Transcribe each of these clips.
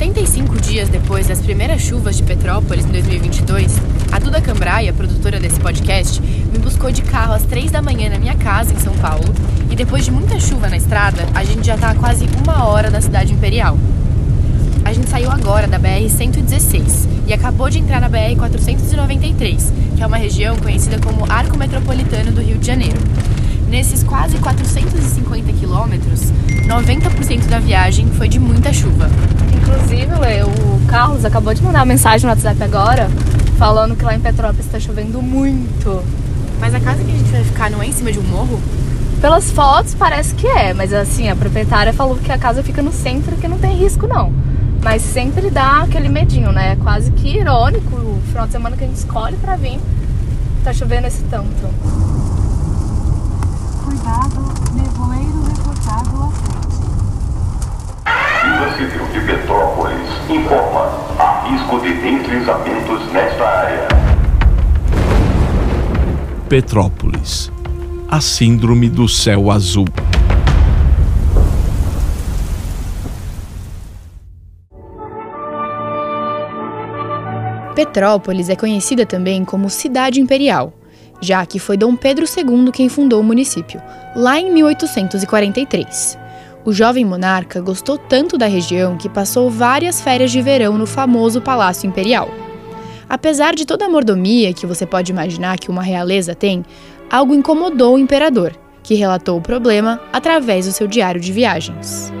75 dias depois das primeiras chuvas de Petrópolis em 2022, a Duda Cambraia, produtora desse podcast, me buscou de carro às 3 da manhã na minha casa em São Paulo e depois de muita chuva na estrada, a gente já está a quase uma hora da cidade imperial. A gente saiu agora da BR-116 e acabou de entrar na BR-493, que é uma região conhecida como Arco Metropolitano do Rio de Janeiro. Nesses quase 450 quilômetros, 90% da viagem foi de muita chuva. Inclusive, Lê, o Carlos acabou de mandar uma mensagem no WhatsApp agora, falando que lá em Petrópolis está chovendo muito. Mas a casa que a gente vai ficar não é em cima de um morro? Pelas fotos parece que é, mas assim, a proprietária falou que a casa fica no centro que não tem risco não. Mas sempre dá aquele medinho, né? É quase que irônico o final de semana que a gente escolhe para vir, tá chovendo esse tanto. Cuidado, nevoeiro reportado à frente. Vila Civil de Petrópolis informa há risco de deslizamentos nesta área. Petrópolis. A síndrome do céu azul. Petrópolis é conhecida também como Cidade Imperial, já que foi Dom Pedro II quem fundou o município, lá em 1843. O jovem monarca gostou tanto da região que passou várias férias de verão no famoso Palácio Imperial. Apesar de toda a mordomia que você pode imaginar que uma realeza tem, algo incomodou o imperador, que relatou o problema através do seu diário de viagens.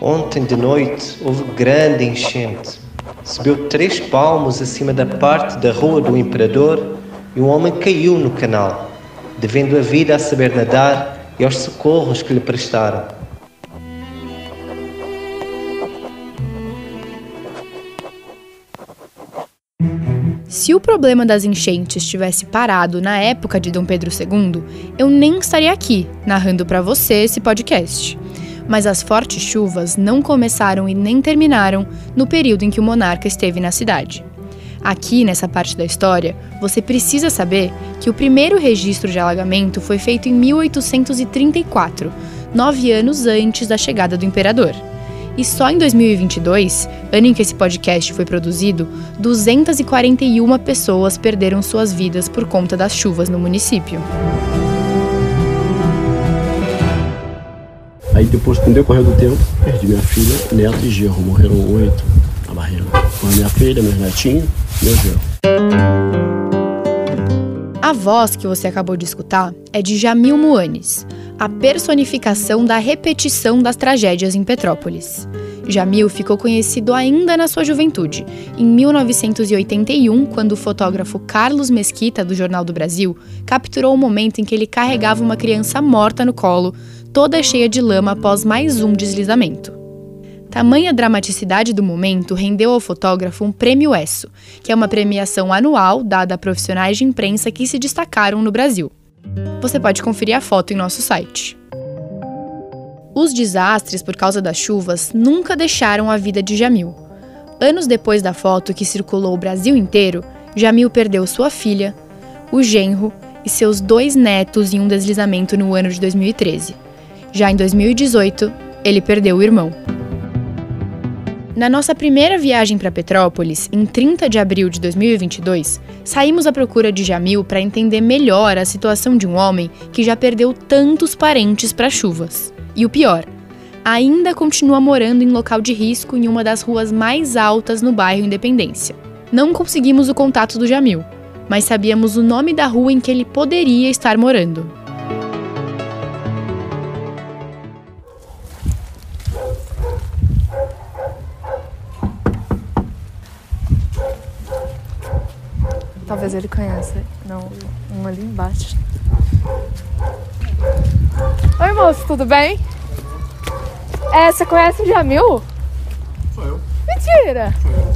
Ontem de noite houve grande enchente. Subiu três palmos acima da parte da rua do imperador e um homem caiu no canal, devendo a vida a saber nadar e aos socorros que lhe prestaram. Se o problema das enchentes tivesse parado na época de Dom Pedro II, eu nem estaria aqui narrando para você esse podcast mas as fortes chuvas não começaram e nem terminaram no período em que o monarca esteve na cidade. Aqui, nessa parte da história, você precisa saber que o primeiro registro de alagamento foi feito em 1834, nove anos antes da chegada do imperador. E só em 2022, ano em que esse podcast foi produzido, 241 pessoas perderam suas vidas por conta das chuvas no município. Aí depois, com o decorrer do tempo, perdi minha filha, neto e genro. Morreram oito na barreira. Com a minha filha, meus netinhos, meu genro. A voz que você acabou de escutar é de Jamil Muanes, a personificação da repetição das tragédias em Petrópolis. Jamil ficou conhecido ainda na sua juventude, em 1981, quando o fotógrafo Carlos Mesquita, do Jornal do Brasil, capturou o momento em que ele carregava uma criança morta no colo toda cheia de lama após mais um deslizamento. Tamanha dramaticidade do momento rendeu ao fotógrafo um prêmio ESSO, que é uma premiação anual dada a profissionais de imprensa que se destacaram no Brasil. Você pode conferir a foto em nosso site. Os desastres por causa das chuvas nunca deixaram a vida de Jamil. Anos depois da foto que circulou o Brasil inteiro, Jamil perdeu sua filha, o genro e seus dois netos em um deslizamento no ano de 2013. Já em 2018, ele perdeu o irmão. Na nossa primeira viagem para Petrópolis, em 30 de abril de 2022, saímos à procura de Jamil para entender melhor a situação de um homem que já perdeu tantos parentes para chuvas. E o pior, ainda continua morando em local de risco em uma das ruas mais altas no bairro Independência. Não conseguimos o contato do Jamil, mas sabíamos o nome da rua em que ele poderia estar morando. Talvez ele conheça. Não, um ali embaixo. Oi, moço, tudo bem? É, você conhece o Jamil? Sou eu. Mentira! Sou eu.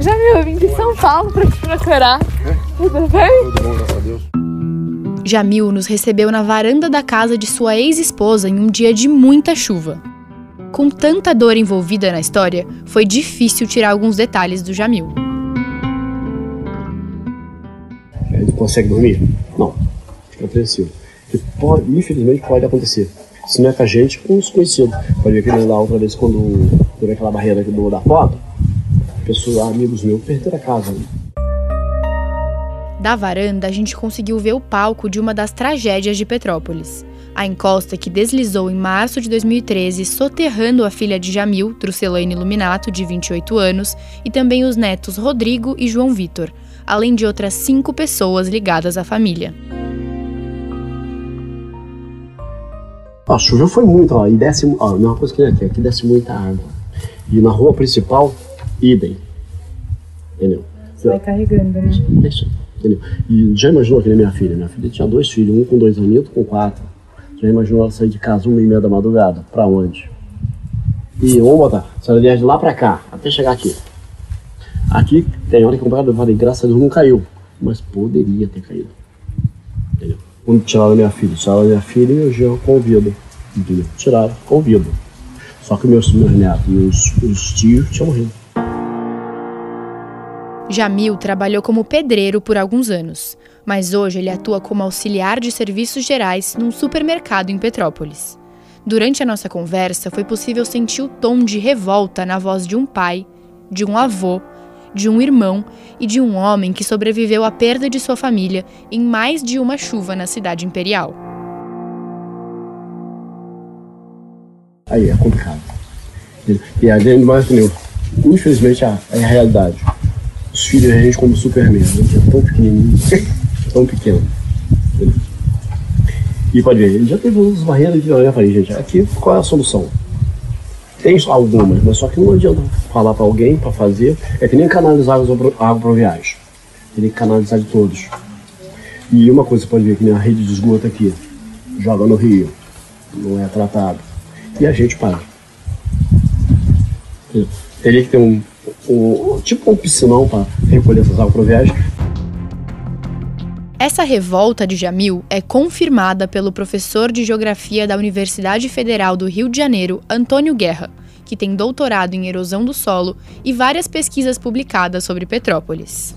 Jamil, eu vim de São Paulo pra te procurar. É? Tudo bem? Tudo bom, graças a Deus. Jamil nos recebeu na varanda da casa de sua ex-esposa em um dia de muita chuva. Com tanta dor envolvida na história, foi difícil tirar alguns detalhes do Jamil. Consegue dormir? Não. Fica apreensivo. Que pode, infelizmente pode acontecer. Se não é com a gente, com os conhecidos. Pode ver que lá outra vez, quando por aquela barreira do, da foto, pessoas, amigos meus, perderam a casa. Né? Da varanda, a gente conseguiu ver o palco de uma das tragédias de Petrópolis. A encosta que deslizou em março de 2013, soterrando a filha de Jamil, Trucelane Luminato, de 28 anos, e também os netos Rodrigo e João Vitor, além de outras cinco pessoas ligadas à família. A chuva foi muito, ó, e desce, ó, uma coisa que aqui, aqui desce muita água. E na rua principal, idem. Entendeu? Vai carregando, né? Deixa. Entendeu? E já imaginou que nem minha filha? Minha filha tinha dois filhos, um com dois anos e outro com quatro. Já imaginou ela sair de casa uma e meia da madrugada? Pra onde? E vamos botar, a senhora viaja de lá pra cá, até chegar aqui. Aqui tem hora que eu falei, graças a Deus não caiu. Mas poderia ter caído. Entendeu? Quando tiraram minha filha, tiraram minha filha e eu já convido. Entendeu? Tiraram, convido. Só que meus, meus netos e os, os tios tinham morrido. Jamil trabalhou como pedreiro por alguns anos, mas hoje ele atua como auxiliar de serviços gerais num supermercado em Petrópolis. Durante a nossa conversa, foi possível sentir o tom de revolta na voz de um pai, de um avô, de um irmão e de um homem que sobreviveu à perda de sua família em mais de uma chuva na cidade imperial. Aí é complicado. E a gente mais infelizmente é a realidade os filhos a gente como Superman. A gente é tão pequenininho, tão pequeno. E pode ver, ele já teve umas barreiras de olhar falei, gente, aqui qual é a solução? Tem algumas, mas só que não adianta falar para alguém para fazer. É que nem canalizar para viagem. Tem que canalizar de todos. E uma coisa você pode ver que minha rede de esgoto aqui joga no rio, não é tratado. E a gente para. Teria que ter um, um, tipo um piscinão para recolher essas viagem. Essa revolta de Jamil é confirmada pelo professor de Geografia da Universidade Federal do Rio de Janeiro, Antônio Guerra, que tem doutorado em erosão do solo e várias pesquisas publicadas sobre Petrópolis.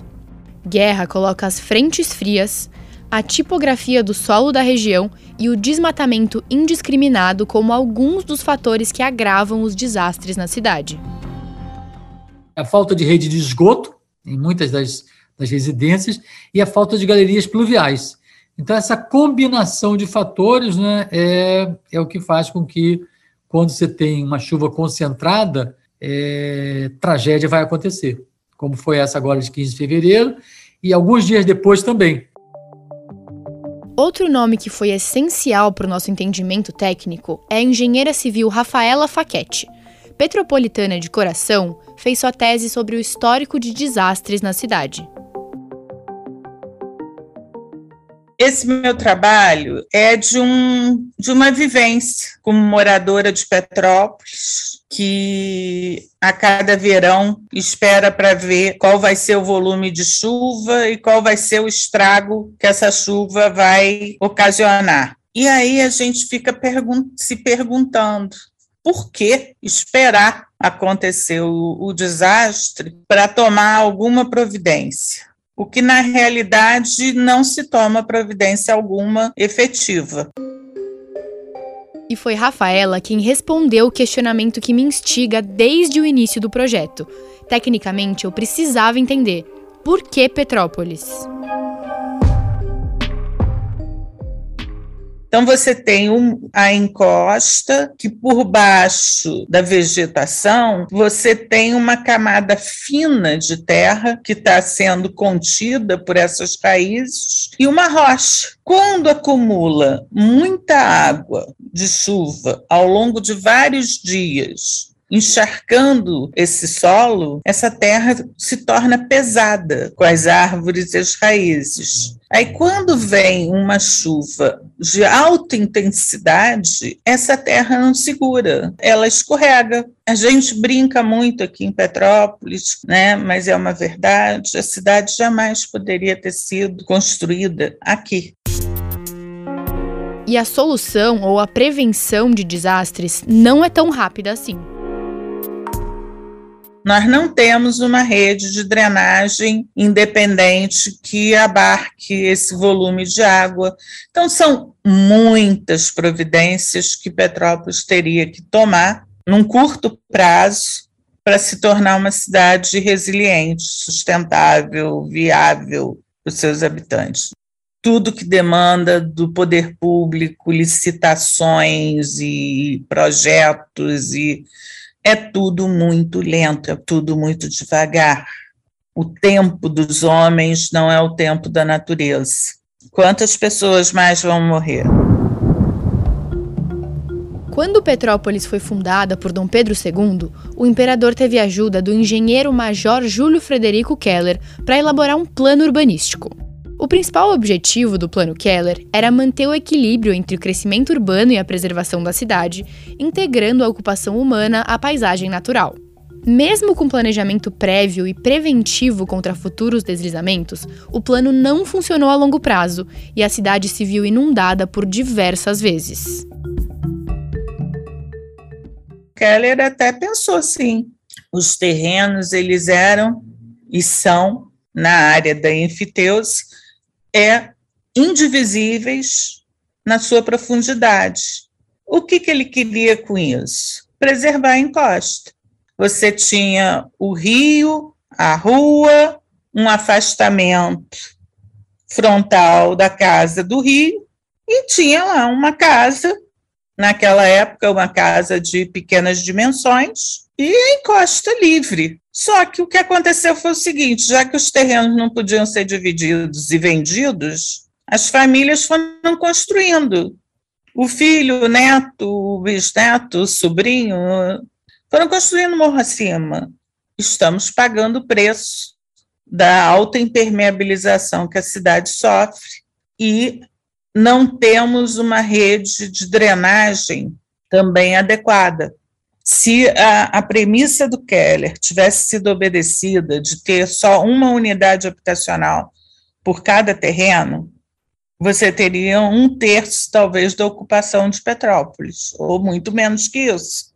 Guerra coloca as frentes frias, a tipografia do solo da região e o desmatamento indiscriminado como alguns dos fatores que agravam os desastres na cidade a falta de rede de esgoto em muitas das, das residências e a falta de galerias pluviais. Então, essa combinação de fatores né, é, é o que faz com que, quando você tem uma chuva concentrada, é, tragédia vai acontecer, como foi essa agora de 15 de fevereiro, e alguns dias depois também. Outro nome que foi essencial para o nosso entendimento técnico é a engenheira civil Rafaela Faquete. Petropolitana de coração, fez sua tese sobre o histórico de desastres na cidade. Esse meu trabalho é de, um, de uma vivência como moradora de Petrópolis, que a cada verão espera para ver qual vai ser o volume de chuva e qual vai ser o estrago que essa chuva vai ocasionar. E aí a gente fica pergun se perguntando por que esperar acontecer o, o desastre para tomar alguma providência? O que, na realidade, não se toma providência alguma efetiva. E foi Rafaela quem respondeu o questionamento que me instiga desde o início do projeto. Tecnicamente, eu precisava entender por que Petrópolis? Então, você tem um, a encosta, que por baixo da vegetação, você tem uma camada fina de terra que está sendo contida por essas raízes e uma rocha. Quando acumula muita água de chuva ao longo de vários dias encharcando esse solo, essa terra se torna pesada com as árvores e as raízes. Aí, quando vem uma chuva de alta intensidade, essa terra não segura, ela escorrega. A gente brinca muito aqui em Petrópolis, né? mas é uma verdade: a cidade jamais poderia ter sido construída aqui. E a solução ou a prevenção de desastres não é tão rápida assim. Nós não temos uma rede de drenagem independente que abarque esse volume de água. Então, são muitas providências que Petrópolis teria que tomar num curto prazo para se tornar uma cidade resiliente, sustentável, viável para os seus habitantes. Tudo que demanda do poder público, licitações e projetos e é tudo muito lento, é tudo muito devagar. O tempo dos homens não é o tempo da natureza. Quantas pessoas mais vão morrer? Quando Petrópolis foi fundada por Dom Pedro II, o imperador teve ajuda do engenheiro major Júlio Frederico Keller para elaborar um plano urbanístico. O principal objetivo do Plano Keller era manter o equilíbrio entre o crescimento urbano e a preservação da cidade, integrando a ocupação humana à paisagem natural. Mesmo com planejamento prévio e preventivo contra futuros deslizamentos, o plano não funcionou a longo prazo e a cidade se viu inundada por diversas vezes. Keller até pensou assim: os terrenos eles eram e são na área da enfiteuse é indivisíveis na sua profundidade. O que, que ele queria com isso? Preservar a encosta. Você tinha o rio, a rua, um afastamento frontal da casa do rio, e tinha lá uma casa, naquela época, uma casa de pequenas dimensões, e encosta livre. Só que o que aconteceu foi o seguinte: já que os terrenos não podiam ser divididos e vendidos, as famílias foram construindo. O filho, o neto, o bisneto, o sobrinho, foram construindo morro acima. Estamos pagando o preço da alta impermeabilização que a cidade sofre e não temos uma rede de drenagem também adequada se a, a, premissa do Keller tivesse sido obedecida de ter só uma unidade habitacional por cada terreno, você teria um terço, talvez, da ocupação de Petrópolis, ou muito menos que isso.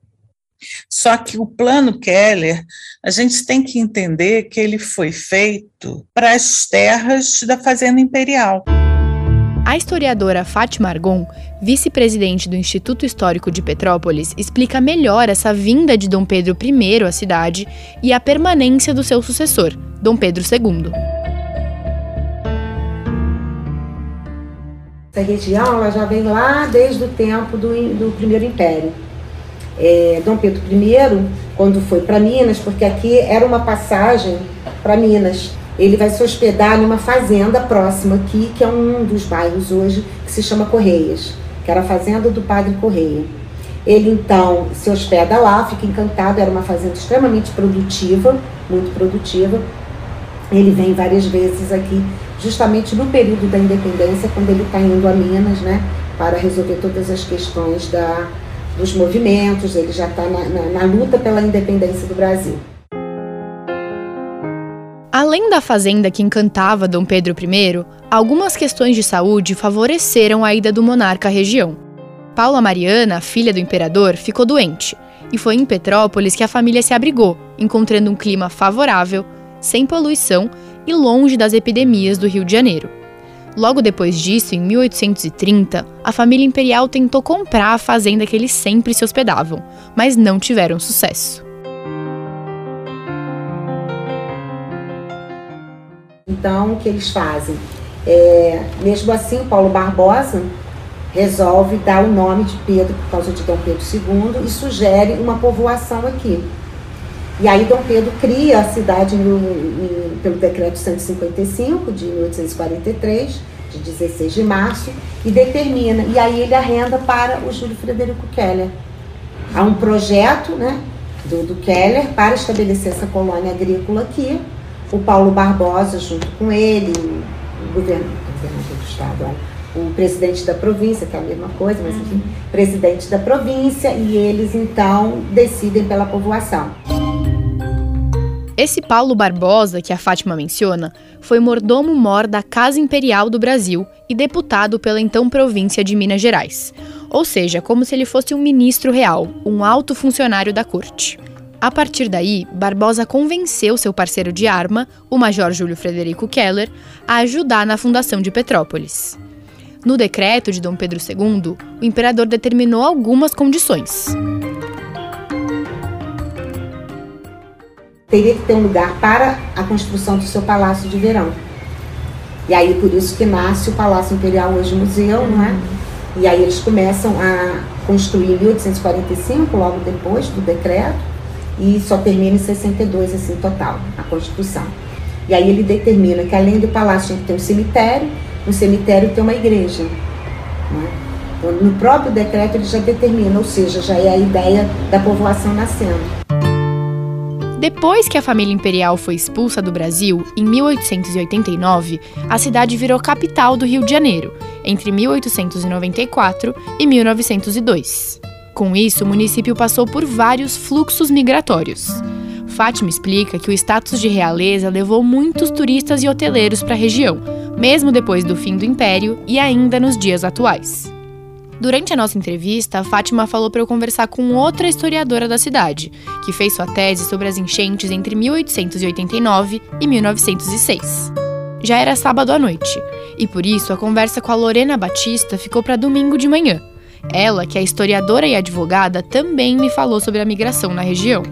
Só que o plano Keller, a gente tem que entender que ele foi feito para as terras da Fazenda Imperial. A historiadora Fátima Argon, vice-presidente do Instituto Histórico de Petrópolis, explica melhor essa vinda de Dom Pedro I à cidade e a permanência do seu sucessor, Dom Pedro II. Essa região ela já vem lá desde o tempo do, do Primeiro Império. É, Dom Pedro I, quando foi para Minas, porque aqui era uma passagem para Minas, ele vai se hospedar numa fazenda próxima aqui, que é um dos bairros hoje, que se chama Correias, que era a fazenda do Padre Correia. Ele então se hospeda lá, fica encantado, era uma fazenda extremamente produtiva, muito produtiva. Ele vem várias vezes aqui, justamente no período da independência, quando ele está indo a Minas, né, para resolver todas as questões da, dos movimentos, ele já está na, na, na luta pela independência do Brasil. Além da fazenda que encantava Dom Pedro I, algumas questões de saúde favoreceram a ida do monarca à região. Paula Mariana, filha do imperador, ficou doente e foi em Petrópolis que a família se abrigou, encontrando um clima favorável, sem poluição e longe das epidemias do Rio de Janeiro. Logo depois disso, em 1830, a família imperial tentou comprar a fazenda que eles sempre se hospedavam, mas não tiveram sucesso. Então, o que eles fazem? É, mesmo assim, Paulo Barbosa resolve dar o nome de Pedro por causa de Dom Pedro II e sugere uma povoação aqui. E aí Dom Pedro cria a cidade no, pelo decreto 155 de 1843, de 16 de março, e determina. E aí ele arrenda para o Júlio Frederico Keller. Há um projeto né, do, do Keller para estabelecer essa colônia agrícola aqui, o Paulo Barbosa junto com ele, o governador, governador do estado, olha, o presidente da província, que é a mesma coisa, mas enfim, presidente da província, e eles então decidem pela povoação. Esse Paulo Barbosa, que a Fátima menciona, foi mordomo-mor da Casa Imperial do Brasil e deputado pela então província de Minas Gerais. Ou seja, como se ele fosse um ministro real, um alto funcionário da corte. A partir daí, Barbosa convenceu seu parceiro de arma, o Major Júlio Frederico Keller, a ajudar na fundação de Petrópolis. No decreto de Dom Pedro II, o imperador determinou algumas condições. Teria que ter um lugar para a construção do seu palácio de verão. E aí por isso que nasce o Palácio Imperial hoje museu, não é? E aí eles começam a construir em 1845, logo depois do decreto, e só termina em 62, assim, total, a construção. E aí ele determina que além do palácio tinha que ter um cemitério, um cemitério tem uma igreja. Né? Então, no próprio decreto ele já determina, ou seja, já é a ideia da povoação nascendo. Depois que a família imperial foi expulsa do Brasil, em 1889, a cidade virou capital do Rio de Janeiro, entre 1894 e 1902. Com isso, o município passou por vários fluxos migratórios. Fátima explica que o status de realeza levou muitos turistas e hoteleiros para a região, mesmo depois do fim do império e ainda nos dias atuais. Durante a nossa entrevista, a Fátima falou para eu conversar com outra historiadora da cidade, que fez sua tese sobre as enchentes entre 1889 e 1906. Já era sábado à noite, e por isso a conversa com a Lorena Batista ficou para domingo de manhã. Ela, que é historiadora e advogada, também me falou sobre a migração na região.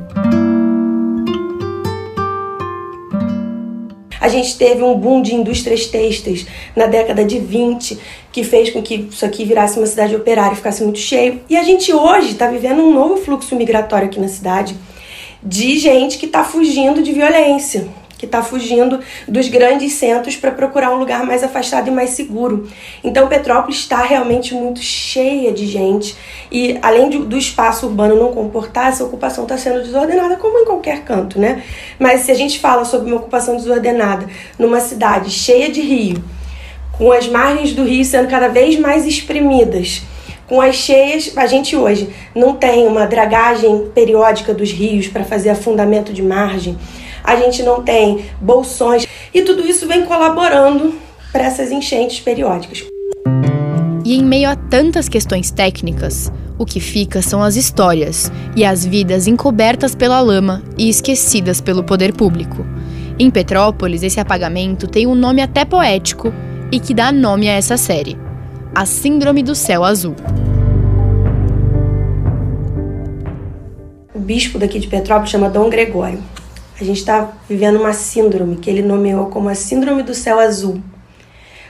A gente teve um boom de indústrias têxteis na década de 20, que fez com que isso aqui virasse uma cidade operária e ficasse muito cheio. E a gente hoje está vivendo um novo fluxo migratório aqui na cidade de gente que está fugindo de violência que está fugindo dos grandes centros para procurar um lugar mais afastado e mais seguro. Então, Petrópolis está realmente muito cheia de gente e, além de, do espaço urbano não comportar, essa ocupação está sendo desordenada, como em qualquer canto, né? Mas se a gente fala sobre uma ocupação desordenada numa cidade cheia de rio, com as margens do rio sendo cada vez mais espremidas, com as cheias, a gente hoje não tem uma dragagem periódica dos rios para fazer afundamento de margem a gente não tem bolsões e tudo isso vem colaborando para essas enchentes periódicas. E em meio a tantas questões técnicas, o que fica são as histórias e as vidas encobertas pela lama e esquecidas pelo poder público. Em Petrópolis, esse apagamento tem um nome até poético e que dá nome a essa série: A Síndrome do Céu Azul. O bispo daqui de Petrópolis chama Dom Gregório. A gente está vivendo uma síndrome que ele nomeou como a Síndrome do Céu Azul.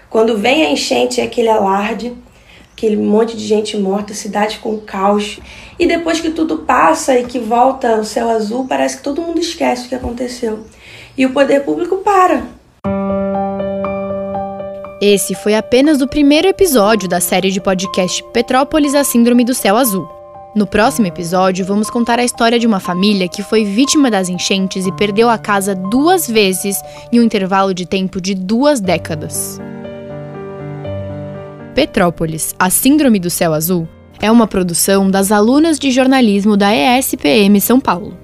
Quando vem a enchente, é aquele alarde, aquele monte de gente morta, cidade com caos. E depois que tudo passa e que volta o céu azul, parece que todo mundo esquece o que aconteceu. E o poder público para. Esse foi apenas o primeiro episódio da série de podcast Petrópolis, a Síndrome do Céu Azul. No próximo episódio, vamos contar a história de uma família que foi vítima das enchentes e perdeu a casa duas vezes em um intervalo de tempo de duas décadas. Petrópolis, a Síndrome do Céu Azul, é uma produção das alunas de jornalismo da ESPM São Paulo.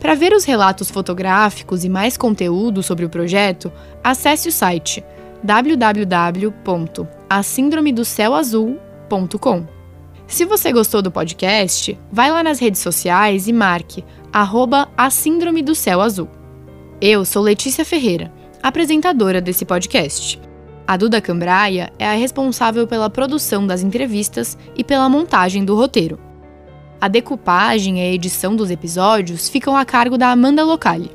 Para ver os relatos fotográficos e mais conteúdo sobre o projeto, acesse o site www.asindromedocéuazul.com. Se você gostou do podcast, vai lá nas redes sociais e marque arroba a Síndrome do Céu Azul. Eu sou Letícia Ferreira, apresentadora desse podcast. A Duda Cambraia é a responsável pela produção das entrevistas e pela montagem do roteiro. A decupagem e a edição dos episódios ficam a cargo da Amanda Locali.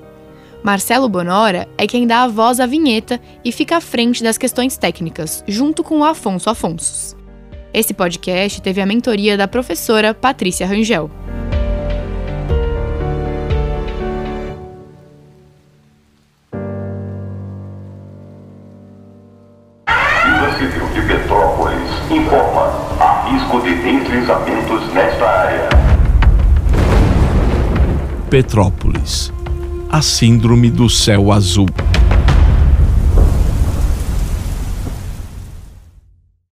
Marcelo Bonora é quem dá a voz à vinheta e fica à frente das questões técnicas, junto com o Afonso Afonsos. Esse podcast teve a mentoria da professora Patrícia Rangel. Vila Civil de Petrópolis informa há risco de deslizamentos nesta área. Petrópolis. A Síndrome do Céu Azul.